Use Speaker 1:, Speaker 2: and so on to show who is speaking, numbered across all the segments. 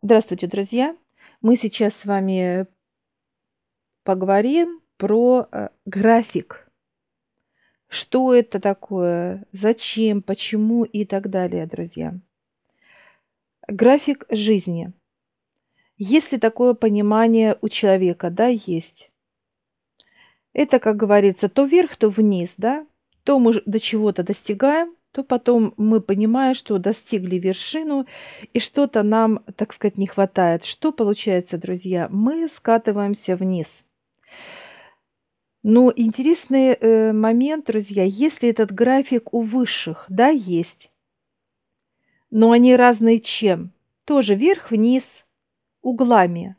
Speaker 1: Здравствуйте, друзья! Мы сейчас с вами поговорим про э, график. Что это такое, зачем, почему и так далее, друзья. График жизни. Есть ли такое понимание у человека? Да, есть. Это, как говорится, то вверх, то вниз, да? То мы до чего-то достигаем, то потом мы понимаем, что достигли вершину, и что-то нам, так сказать, не хватает. Что получается, друзья? Мы скатываемся вниз. Но интересный э, момент, друзья, если этот график у высших, да, есть, но они разные чем? Тоже вверх-вниз, углами,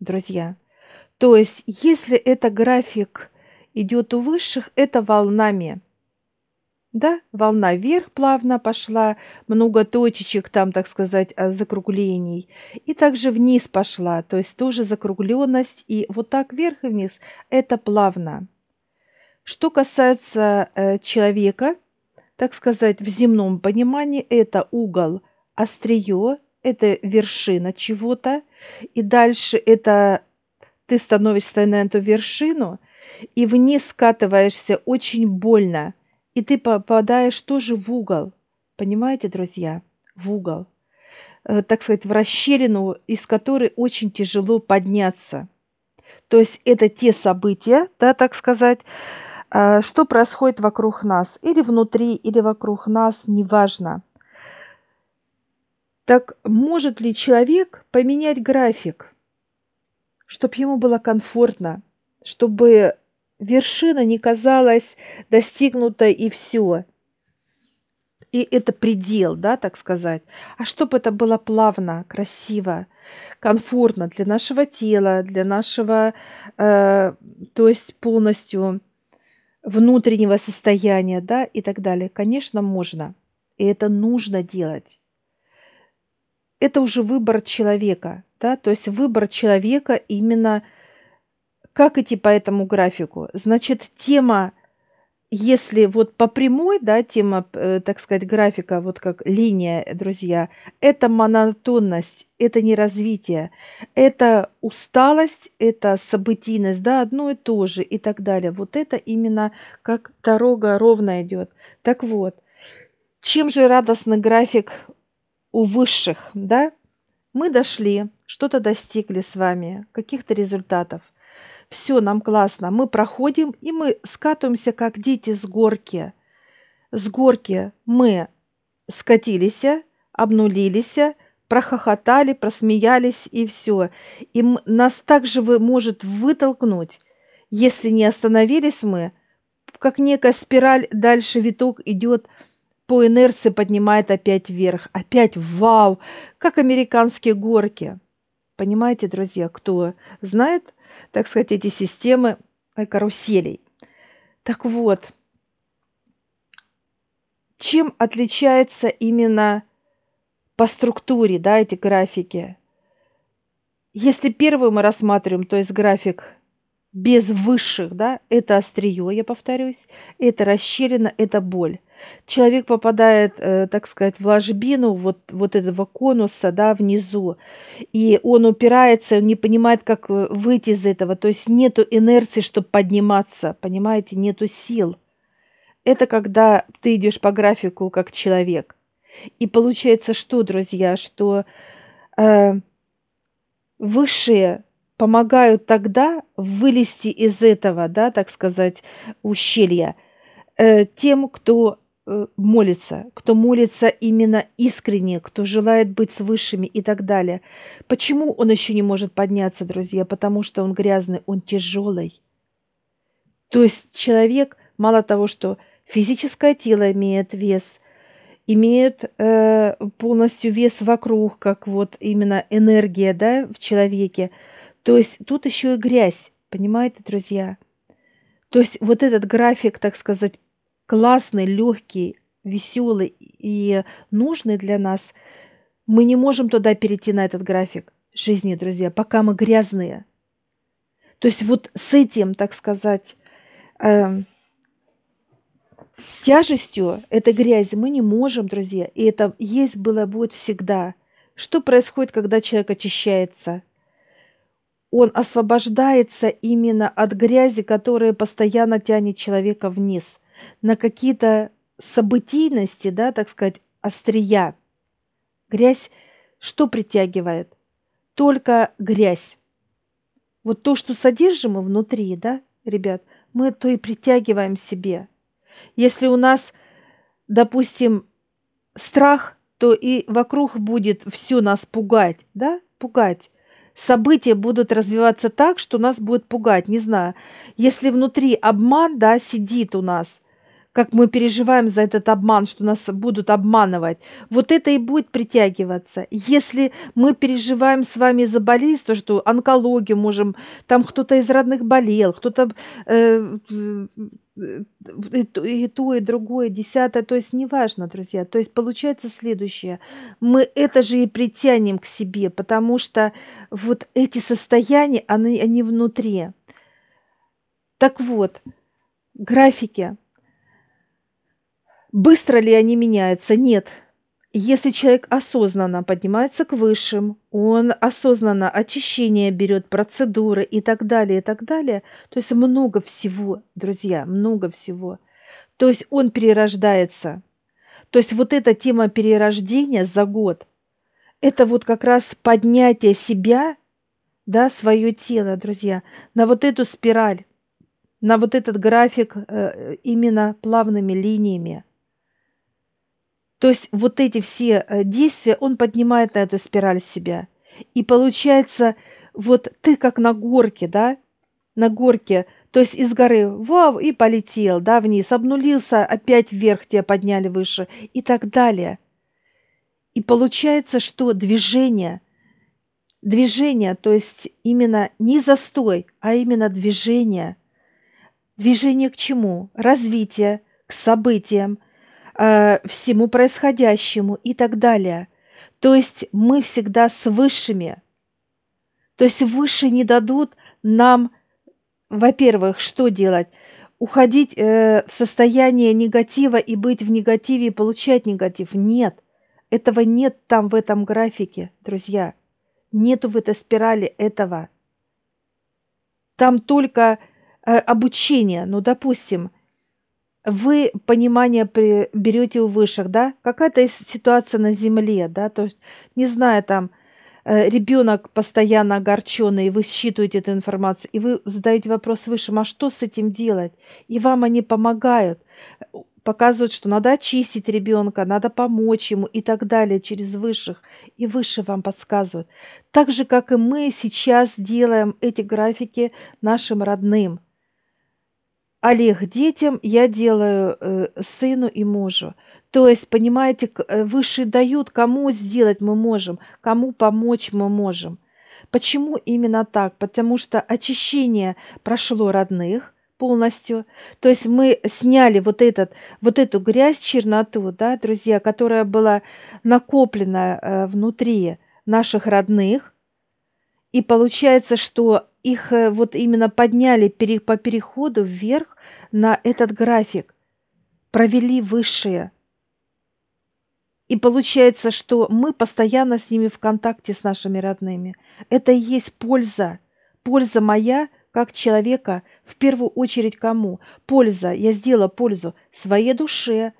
Speaker 1: друзья. То есть, если это график идет у высших, это волнами – да, волна вверх плавно пошла, много точечек там, так сказать, а, закруглений. И также вниз пошла, то есть тоже закругленность. И вот так вверх и вниз – это плавно. Что касается э, человека, так сказать, в земном понимании, это угол, острие, это вершина чего-то. И дальше это ты становишься на эту вершину, и вниз скатываешься очень больно – и ты попадаешь тоже в угол. Понимаете, друзья? В угол. Э, так сказать, в расщелину, из которой очень тяжело подняться. То есть это те события, да, так сказать, э, что происходит вокруг нас. Или внутри, или вокруг нас, неважно. Так может ли человек поменять график, чтобы ему было комфортно, чтобы вершина не казалась достигнутой и все. И это предел, да, так сказать. А чтобы это было плавно, красиво, комфортно для нашего тела, для нашего, э, то есть полностью внутреннего состояния, да, и так далее. Конечно, можно. И это нужно делать. Это уже выбор человека, да, то есть выбор человека именно – как идти по этому графику? Значит, тема, если вот по прямой, да, тема, э, так сказать, графика, вот как линия, друзья, это монотонность, это не развитие, это усталость, это событийность, да, одно и то же и так далее. Вот это именно как дорога ровно идет. Так вот, чем же радостный график у высших, да? Мы дошли, что-то достигли с вами, каких-то результатов – все, нам классно. Мы проходим, и мы скатываемся, как дети с горки. С горки мы скатились, обнулились, прохохотали, просмеялись, и все. И нас также вы, может вытолкнуть, если не остановились мы, как некая спираль, дальше виток идет по инерции поднимает опять вверх. Опять вау, как американские горки. Понимаете, друзья, кто знает, так сказать, эти системы э, каруселей. Так вот, чем отличается именно по структуре да, эти графики? Если первый мы рассматриваем, то есть график без высших, да, это острие, я повторюсь, это расщелина, это боль. Человек попадает, э, так сказать, в ложбину вот, вот этого конуса, да, внизу, и он упирается, не понимает, как э, выйти из этого, то есть нету инерции, чтобы подниматься, понимаете, нету сил. Это когда ты идешь по графику как человек. И получается что, друзья, что э, высшие помогают тогда вылезти из этого, да, так сказать, ущелья э, тем, кто э, молится, кто молится именно искренне, кто желает быть с высшими и так далее. Почему он еще не может подняться, друзья? Потому что он грязный, он тяжелый. То есть человек, мало того, что физическое тело имеет вес, имеет э, полностью вес вокруг, как вот именно энергия да, в человеке – то есть тут еще и грязь, понимаете, друзья? То есть вот этот график, так сказать, классный, легкий, веселый и нужный для нас, мы не можем туда перейти на этот график жизни, друзья, пока мы грязные. То есть вот с этим, так сказать, э, тяжестью этой грязи мы не можем, друзья. И это есть было, будет всегда. Что происходит, когда человек очищается? Он освобождается именно от грязи, которая постоянно тянет человека вниз, на какие-то событийности, да, так сказать, острия. Грязь что притягивает? Только грязь. Вот то, что содержим мы внутри, да, ребят, мы то и притягиваем себе. Если у нас, допустим, страх, то и вокруг будет все нас пугать, да, пугать. События будут развиваться так, что нас будет пугать, не знаю. Если внутри обман, да, сидит у нас – как мы переживаем за этот обман, что нас будут обманывать, вот это и будет притягиваться. Если мы переживаем с вами за болезнь, то что онкологию можем, там кто-то из родных болел, кто-то э, и, и то, и другое, десятое, то есть неважно, друзья. То есть получается следующее. Мы это же и притянем к себе, потому что вот эти состояния, они, они внутри. Так вот, графики – Быстро ли они меняются? Нет. Если человек осознанно поднимается к высшим, он осознанно очищение берет, процедуры и так далее, и так далее, то есть много всего, друзья, много всего. То есть он перерождается. То есть вот эта тема перерождения за год, это вот как раз поднятие себя, да, свое тело, друзья, на вот эту спираль, на вот этот график э, именно плавными линиями. То есть вот эти все э, действия он поднимает на эту спираль себя. И получается, вот ты как на горке, да, на горке, то есть из горы вау, и полетел, да, вниз, обнулился, опять вверх тебя подняли выше и так далее. И получается, что движение, движение, то есть именно не застой, а именно движение. Движение к чему? Развитие, к событиям – э, всему происходящему и так далее. То есть мы всегда с высшими. То есть высшие не дадут нам, во-первых, что делать? Уходить э, в состояние негатива и быть в негативе и получать негатив. Нет. Этого нет там в этом графике, друзья. Нету в этой спирали этого. Там только э, обучение. Ну, допустим, вы понимание при, берете у высших, да, какая-то ситуация на земле, да, то есть, не знаю, там, э, ребенок постоянно огорченный, вы считываете эту информацию, и вы задаете вопрос высшим, а что с этим делать? И вам они помогают, показывают, что надо очистить ребенка, надо помочь ему и так далее через высших. И выше вам подсказывают. Так же, как и мы сейчас делаем эти графики нашим родным – Олег детям, я делаю э, сыну и мужу. То есть, понимаете, э, высшие дают, кому сделать мы можем, кому помочь мы можем. Почему именно так? Потому что очищение прошло родных полностью. То есть мы сняли вот, этот, вот эту грязь, черноту, да, друзья, которая была накоплена э, внутри наших родных. И получается, что их э, вот именно подняли по переходу вверх на этот график, провели высшие. И получается, что мы постоянно с ними в контакте с нашими родными. Это и есть польза. Польза моя как человека, в первую очередь кому? Польза. Я сделала пользу своей душе,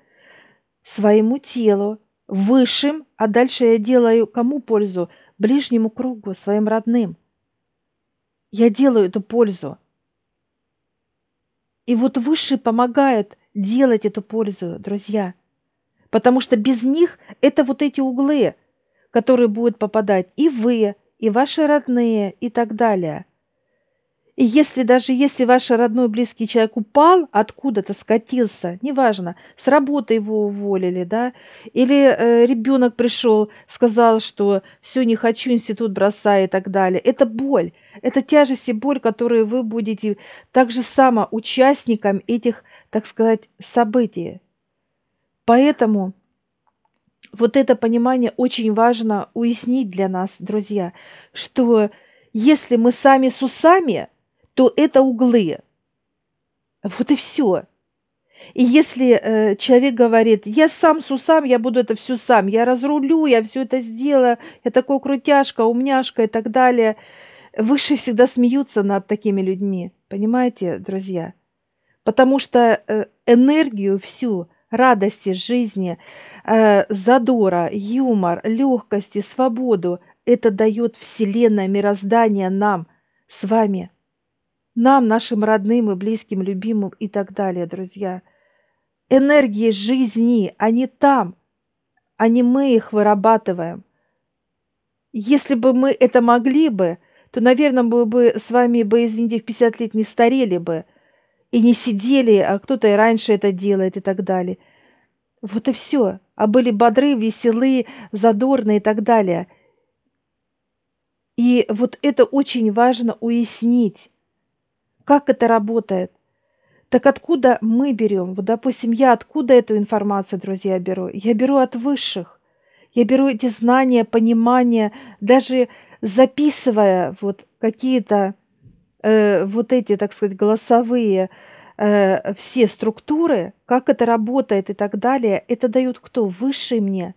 Speaker 1: своему телу, высшим, а дальше я делаю кому пользу? Ближнему кругу, своим родным – я делаю эту пользу. И вот высшие помогают делать эту пользу, друзья. Потому что без них это вот эти углы, которые будут попадать и вы, и ваши родные, и так далее – и если даже если ваш родной близкий человек упал, откуда-то скатился, неважно, с работы его уволили, да, или э, ребенок пришел, сказал, что все, не хочу, институт бросай и так далее, это боль, это тяжесть и боль, которую вы будете также само участником этих, так сказать, событий. Поэтому вот это понимание очень важно уяснить для нас, друзья, что если мы сами с усами – то это углы. Вот и все. И если э, человек говорит, я сам с усам, я буду это все сам, я разрулю, я все это сделаю, я такой крутяшка, умняшка и так далее, высшие всегда смеются над такими людьми, понимаете, друзья? Потому что э, энергию всю, радости жизни, э, задора, юмор, легкости, свободу, это дает Вселенная, мироздание нам, с вами – нам, нашим родным и близким, любимым и так далее, друзья. Энергии жизни, они там, а не мы их вырабатываем. Если бы мы это могли бы, то, наверное, мы бы с вами бы, извините, в 50 лет не старели бы и не сидели, а кто-то и раньше это делает и так далее. Вот и все. А были бодры, веселы, задорные и так далее. И вот это очень важно уяснить. Как это работает? Так откуда мы берем? Вот, допустим, я откуда эту информацию, друзья, беру? Я беру от высших. Я беру эти знания, понимания, даже записывая вот какие-то э, вот эти, так сказать, голосовые э, все структуры, как это работает и так далее, это дают кто? Высший мне.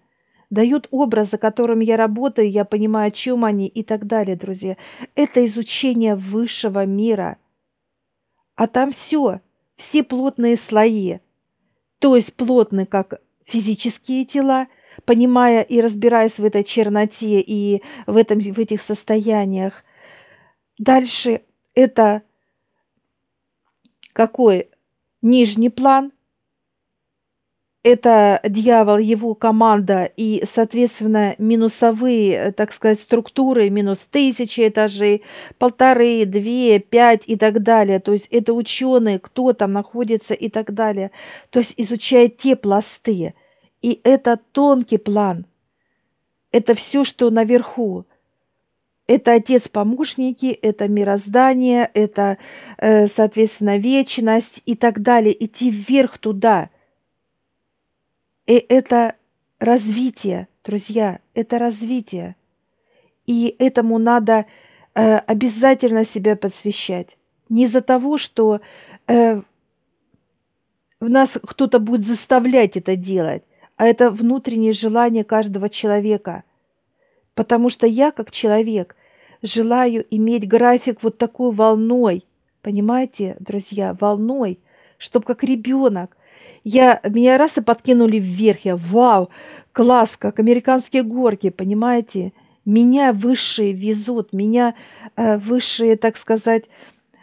Speaker 1: Дают образ, за которым я работаю, я понимаю, о чем они и так далее, друзья. Это изучение высшего мира – а там все, все плотные слои. То есть плотны как физические тела, понимая и разбираясь в этой черноте и в, этом, в этих состояниях. Дальше это какой нижний план – это дьявол, его команда и, соответственно, минусовые, э, так сказать, структуры, минус тысячи этажей, полторы, две, пять и так далее. То есть это ученые, кто там находится и так далее. То есть изучает те пласты. И это тонкий план. Это все, что наверху. Это отец-помощники, это мироздание, это, э, соответственно, вечность и так далее. Идти вверх туда – и это развитие, друзья, это развитие. И этому надо э, обязательно себя посвящать. Не из-за того, что э, нас кто-то будет заставлять это делать, а это внутреннее желание каждого человека. Потому что я, как человек, желаю иметь график вот такой волной, понимаете, друзья, волной, чтобы как ребенок я, меня раз и подкинули вверх. Я, вау, класс, как американские горки, понимаете? Меня высшие везут, меня э, высшие, так сказать,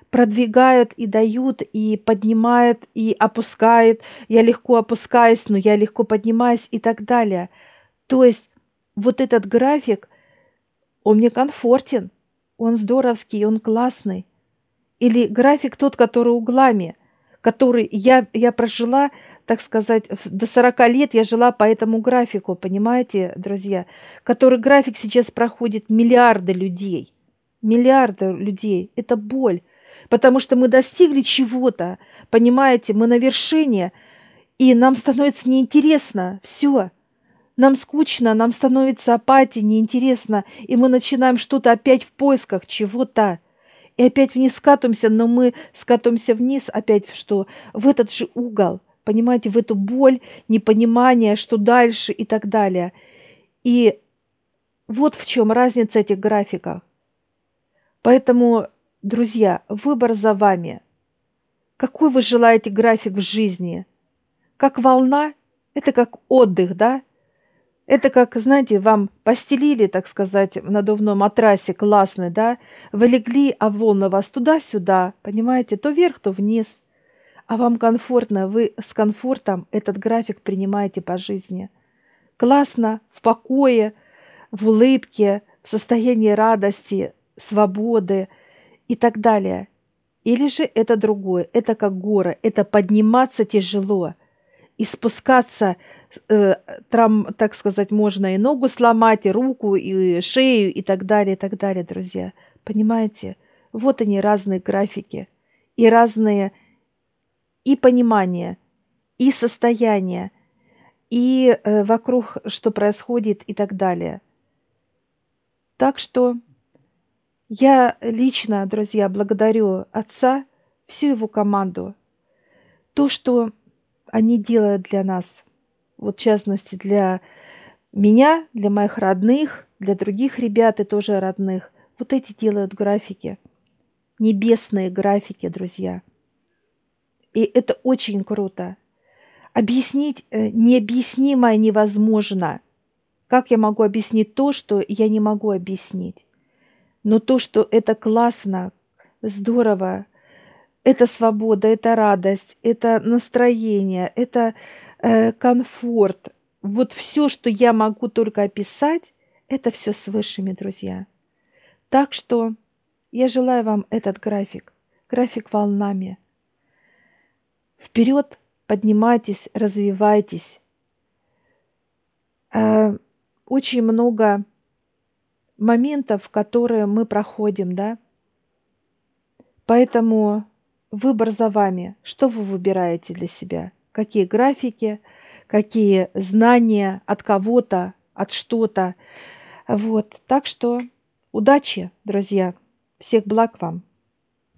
Speaker 1: продвигают и дают, и поднимают, и опускают. Я легко опускаюсь, но я легко поднимаюсь и так далее. То есть вот этот график, он мне комфортен, он здоровский, он классный. Или график тот, который углами – который я, я прожила, так сказать, до 40 лет я жила по этому графику, понимаете, друзья, который график сейчас проходит миллиарды людей. Миллиарды людей. Это боль. Потому что мы достигли чего-то, понимаете, мы на вершине, и нам становится неинтересно все. Нам скучно, нам становится апатия, неинтересно, и мы начинаем что-то опять в поисках чего-то и опять вниз скатываемся, но мы скатываемся вниз опять в что? В этот же угол, понимаете, в эту боль, непонимание, что дальше и так далее. И вот в чем разница этих графиков. Поэтому, друзья, выбор за вами. Какой вы желаете график в жизни? Как волна? Это как отдых, да? Это как, знаете, вам постелили, так сказать, в надувном матрасе классный, да? Вы легли, а волны вас туда-сюда, понимаете, то вверх, то вниз. А вам комфортно, вы с комфортом этот график принимаете по жизни. Классно, в покое, в улыбке, в состоянии радости, свободы и так далее. Или же это другое, это как горы, это подниматься тяжело – и спускаться, э, там, так сказать, можно и ногу сломать, и руку, и шею, и так далее, и так далее, друзья. Понимаете? Вот они разные графики и разные и понимания, и состояния, и э, вокруг что происходит и так далее. Так что я лично, друзья, благодарю отца, всю его команду. То, что они делают для нас. Вот в частности для меня, для моих родных, для других ребят и тоже родных. Вот эти делают графики. Небесные графики, друзья. И это очень круто. Объяснить э, необъяснимое невозможно. Как я могу объяснить то, что я не могу объяснить? Но то, что это классно, здорово, это свобода, это радость, это настроение, это э, комфорт. Вот все, что я могу только описать, это все с высшими, друзья. Так что я желаю вам этот график, график волнами. Вперед поднимайтесь, развивайтесь. Э, очень много моментов, которые мы проходим, да. Поэтому выбор за вами. Что вы выбираете для себя? Какие графики, какие знания от кого-то, от что-то. Вот. Так что удачи, друзья. Всех благ вам.